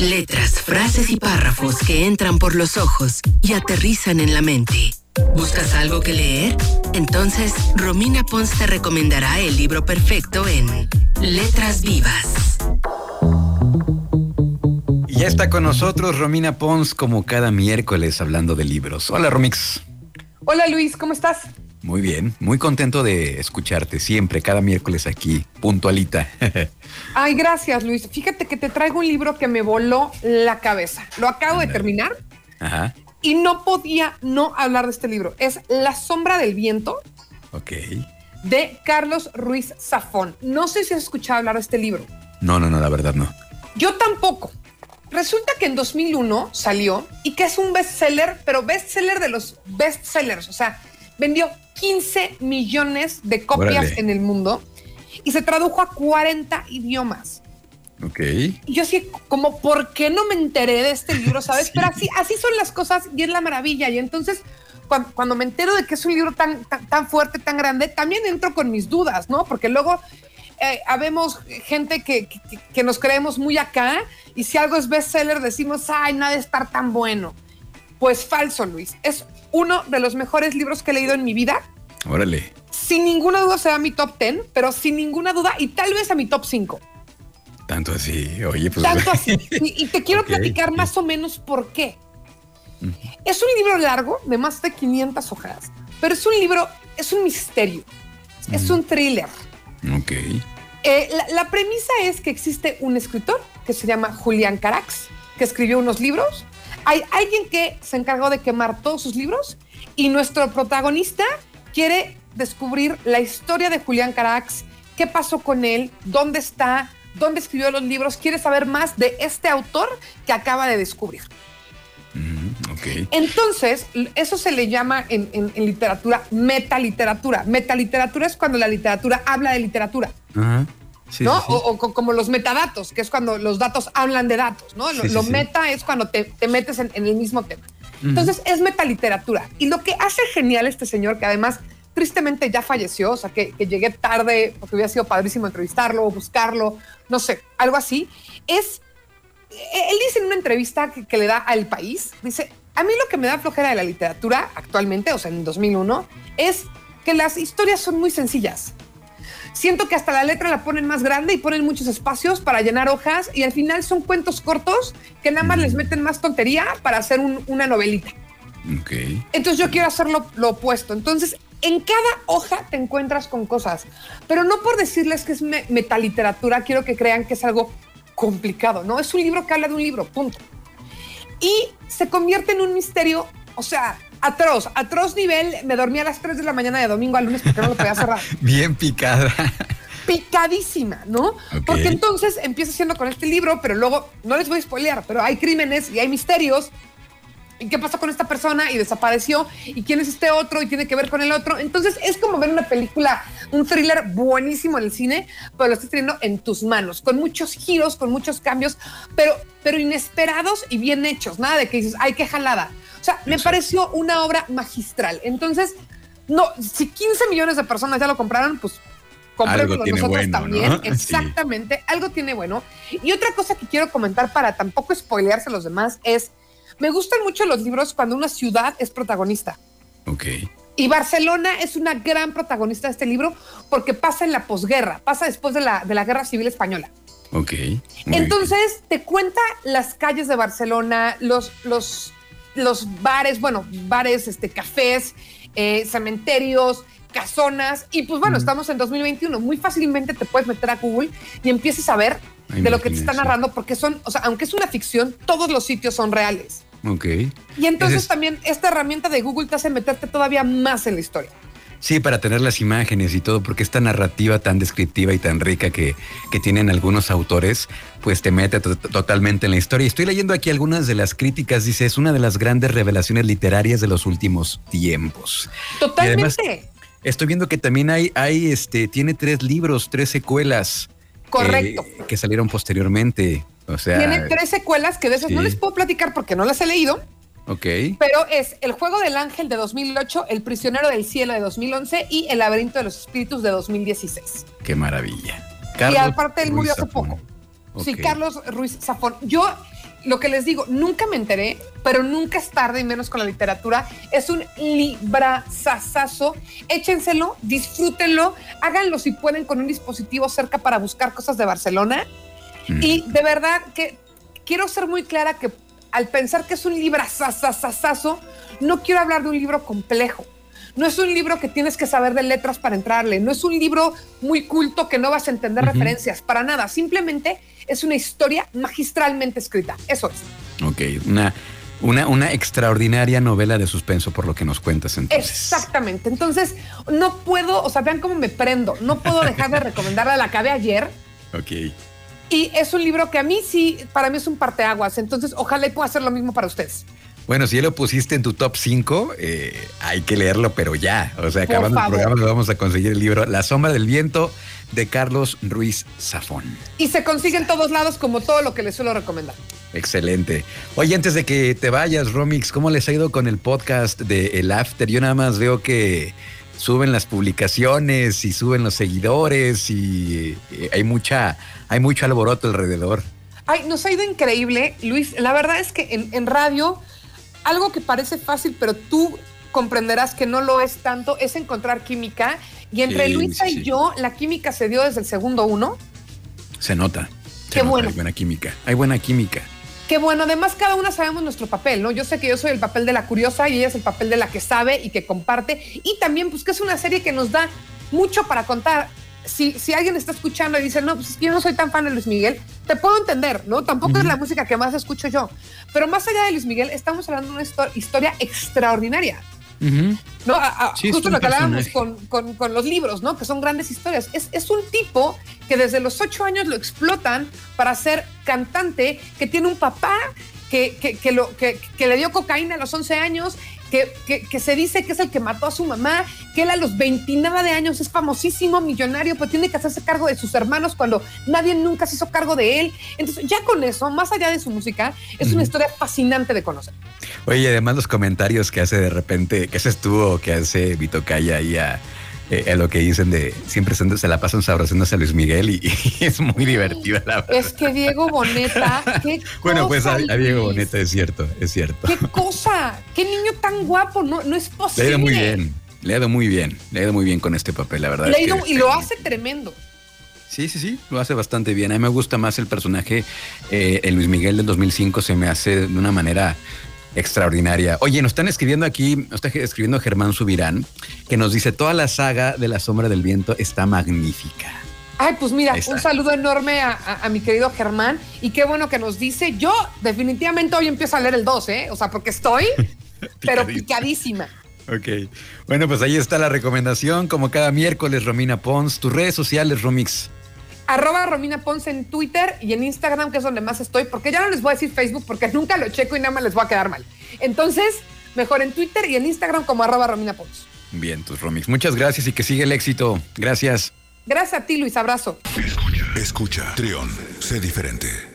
Letras, frases y párrafos que entran por los ojos y aterrizan en la mente. ¿Buscas algo que leer? Entonces, Romina Pons te recomendará el libro perfecto en Letras Vivas. Y ya está con nosotros Romina Pons como cada miércoles hablando de libros. Hola Romix. Hola Luis, ¿cómo estás? Muy bien, muy contento de escucharte siempre, cada miércoles aquí, puntualita. Ay, gracias Luis. Fíjate que te traigo un libro que me voló la cabeza. Lo acabo de terminar. Ajá. Y no podía no hablar de este libro. Es La sombra del viento. Ok. De Carlos Ruiz Zafón. No sé si has escuchado hablar de este libro. No, no, no, la verdad no. Yo tampoco. Resulta que en 2001 salió y que es un bestseller, pero bestseller de los bestsellers. O sea, vendió 15 millones de copias en el mundo y se tradujo a 40 idiomas. Ok. Y yo así, como, ¿por qué no me enteré de este libro? ¿Sabes? Pero así, así son las cosas y es la maravilla. Y entonces, cuando, me entero de que es un libro tan, tan, fuerte, tan grande, también entro con mis dudas, ¿no? Porque luego eh, habemos gente que, que, nos creemos muy acá y si algo es bestseller decimos, ay, nada de estar tan bueno. Pues falso, Luis. Es uno de los mejores libros que he leído en mi vida. Órale. Sin ninguna duda será mi top 10, pero sin ninguna duda y tal vez a mi top 5. Tanto así, oye, pues. Tanto así. Y, te quiero platicar más o menos por qué. Es un libro largo, de más de 500 hojas, pero es un libro, es un misterio, es un thriller. Ok. Eh, la, la, premisa es que existe un escritor que se llama Julián Carax, que escribió unos libros hay alguien que se encargó de quemar todos sus libros y nuestro protagonista quiere descubrir la historia de Julián Carax, qué pasó con él, dónde está, dónde escribió los libros, quiere saber más de este autor que acaba de descubrir. Mm, okay. Entonces, eso se le llama en, en, en, literatura metaliteratura. Metaliteratura es cuando la literatura habla de literatura. ¿No? O, como los metadatos, que es cuando los datos hablan de datos, ¿no? Lo, meta es cuando te, metes en, el mismo tema. Entonces, es metaliteratura. Y lo que hace genial este señor, que además tristemente ya falleció, o sea, que, llegué tarde porque hubiera sido padrísimo entrevistarlo o buscarlo, no sé, algo así, es, él dice en una entrevista que, que le da al país, dice, a mí lo que me da flojera de la literatura actualmente, o sea, en 2001, es que las historias son muy sencillas siento que hasta la letra la ponen más grande y ponen muchos espacios para llenar hojas y al final son cuentos cortos que nada más les meten más tontería para hacer una novelita. Okay. Entonces yo quiero hacer lo, opuesto. Entonces, en cada hoja te encuentras con cosas, pero no por decirles que es metaliteratura, quiero que crean que es algo complicado, ¿no? Es un libro que habla de un libro, punto. Y se convierte en un misterio, o sea, atroz, atroz nivel. Me dormí a las 3 de la mañana de domingo a lunes porque no lo podía cerrar. Bien picada. Picadísima, ¿no? Porque entonces empieza siendo con este libro, pero luego, no les voy a spoilear, pero hay crímenes y hay misterios. ¿Y qué pasó con esta persona? Y desapareció. ¿Y quién es este otro? Y tiene que ver con el otro. Entonces es como ver una película, un thriller buenísimo en el cine, pero lo estás teniendo en tus manos, con muchos giros, con muchos cambios, pero, pero inesperados y bien hechos. Nada de que dices, ay, qué jalada. O sea, me pareció una obra magistral. Entonces, no, si 15 millones de personas ya lo compraron, pues comprémoslo nosotros también. Exactamente, algo tiene bueno. Y otra cosa que quiero comentar para tampoco spoilearse a los demás es, me gustan mucho los libros cuando una ciudad es protagonista. Ok. Y Barcelona es una gran protagonista de este libro porque pasa en la posguerra, pasa después de la, de la Guerra Civil Española. Ok. Entonces te cuenta las calles de Barcelona, los, los los bares, bueno, bares, este, cafés, eh, cementerios, casonas. Y pues bueno, estamos en 2021. Muy fácilmente te puedes meter a Google y empieces a ver de lo que te está narrando, porque son, o sea, aunque es una ficción, todos los sitios son reales. Ok. Y entonces también esta herramienta de Google te hace meterte todavía más en la historia. Sí, para tener las imágenes y todo, porque esta narrativa tan descriptiva y tan rica que, que tienen algunos autores, pues te mete totalmente en la historia. Y estoy leyendo aquí algunas de las críticas, dice, es una de las grandes revelaciones literarias de los últimos tiempos. Totalmente. estoy viendo que también hay, hay, este, tiene tres libros, tres secuelas. Correcto. Eh, que salieron posteriormente. O sea. Tiene tres secuelas que de esas no les puedo platicar porque no las he leído. Ok. Pero es El Juego del Ángel de 2008, El Prisionero del Cielo de 2011 y El Laberinto de los Espíritus de 2016. Qué maravilla. y aparte él murió hace poco. Sí, Carlos Ruiz Zafón. Yo lo que les digo, nunca me enteré, pero nunca es tarde y menos con la literatura. Es un librazazazo. Échenselo, disfrútenlo, háganlo si pueden con un dispositivo cerca para buscar cosas de Barcelona. Mm. Y de verdad que quiero ser muy clara que al pensar que es un librazazazazo, no quiero hablar de un libro complejo. No es un libro que tienes que saber de letras para entrarle. No es un libro muy culto que no vas a entender referencias. Para nada. Simplemente es una historia magistralmente escrita. Eso es. Ok, una, una, una extraordinaria novela de suspenso por lo que nos cuentas entonces. Exactamente. Entonces, no puedo, o sea, vean cómo me prendo. No puedo dejar de recomendarla. La acabé ayer. Ok. Y es un libro que a mí sí, para mí es un parteaguas. Entonces, ojalá pueda hacer lo mismo para ustedes. Bueno, si ya lo pusiste en tu top 5, eh, hay que leerlo, pero ya. O sea, acabando el programa, vamos a conseguir el libro La sombra del viento de Carlos Ruiz Zafón. Y se consigue en todos lados, como todo lo que les suelo recomendar. Excelente. Oye, antes de que te vayas, Romix, ¿cómo les ha ido con el podcast de El After? Yo nada más veo que suben las publicaciones y suben los seguidores y eh, hay mucha, hay mucho alboroto alrededor. Ay, nos ha ido increíble, Luis. La verdad es que en, en radio algo que parece fácil, pero tú comprenderás que no lo es tanto, es encontrar química. Y entre Luisa y yo, la química se dio desde el segundo uno. Se nota. Qué bueno. Hay buena química. Hay buena química. Qué bueno, además cada una sabemos nuestro papel, ¿no? Yo sé que yo soy el papel de la curiosa y ella es el papel de la que sabe y que comparte. Y también, pues que es una serie que nos da mucho para contar si, si alguien está escuchando y dice, no, pues yo no soy tan fan de Luis Miguel, te puedo entender, ¿no? Tampoco es la música que más escucho yo. Pero más allá de Luis Miguel, estamos hablando de una historia extraordinaria. ¿No? justo lo que hablábamos con, con, los libros, ¿no? Que son grandes historias. Es, es, un tipo que desde los ocho años lo explotan para ser cantante, que tiene un papá que, que, que, lo, que, le dio cocaína a los 11 años que, se dice que es el que mató a su mamá, que él a los 29 de años es famosísimo, millonario, pero tiene que hacerse cargo de sus hermanos cuando nadie nunca se hizo cargo de él. Entonces, ya con eso, más allá de su música, es una historia fascinante de conocer. Oye, además los comentarios que hace de repente, que se estuvo, que hace Vito Calla ahí a eh, lo que dicen de siempre se, la pasan sabrosándose a Luis Miguel y, es muy divertida la verdad. Es que Diego Boneta, qué Bueno, pues a, Diego Boneta es cierto, es cierto. Qué cosa, qué niño tan guapo, no, no es posible. Le ha ido muy bien, le ha ido muy bien, le ha ido muy bien con este papel, la verdad. Le ha ido, y lo hace tremendo. Sí, sí, sí, lo hace bastante bien. A mí me gusta más el personaje, eh, el Luis Miguel del 2005 se me hace de una manera extraordinaria. Oye, nos están escribiendo aquí, nos está escribiendo Germán Subirán, que nos dice, toda la saga de la sombra del viento está magnífica. Ay, pues mira, un saludo enorme a, mi querido Germán y qué bueno que nos dice. Yo definitivamente hoy empiezo a leer el 2, ¿eh? O sea, porque estoy, pero picadísima. Ok. Bueno, pues ahí está la recomendación. Como cada miércoles, Romina Pons. Tus redes sociales, Romix arroba Romina Ponce en Twitter y en Instagram, que es donde más estoy, porque ya no les voy a decir Facebook porque nunca lo checo y nada más les voy a quedar mal. Entonces, mejor en Twitter y en Instagram como arroba Romina Ponce. Bien, tus Romix. Muchas gracias y que siga el éxito. Gracias. Gracias a ti, Luis. Abrazo. Escucha. Escucha. Trión. Sé diferente.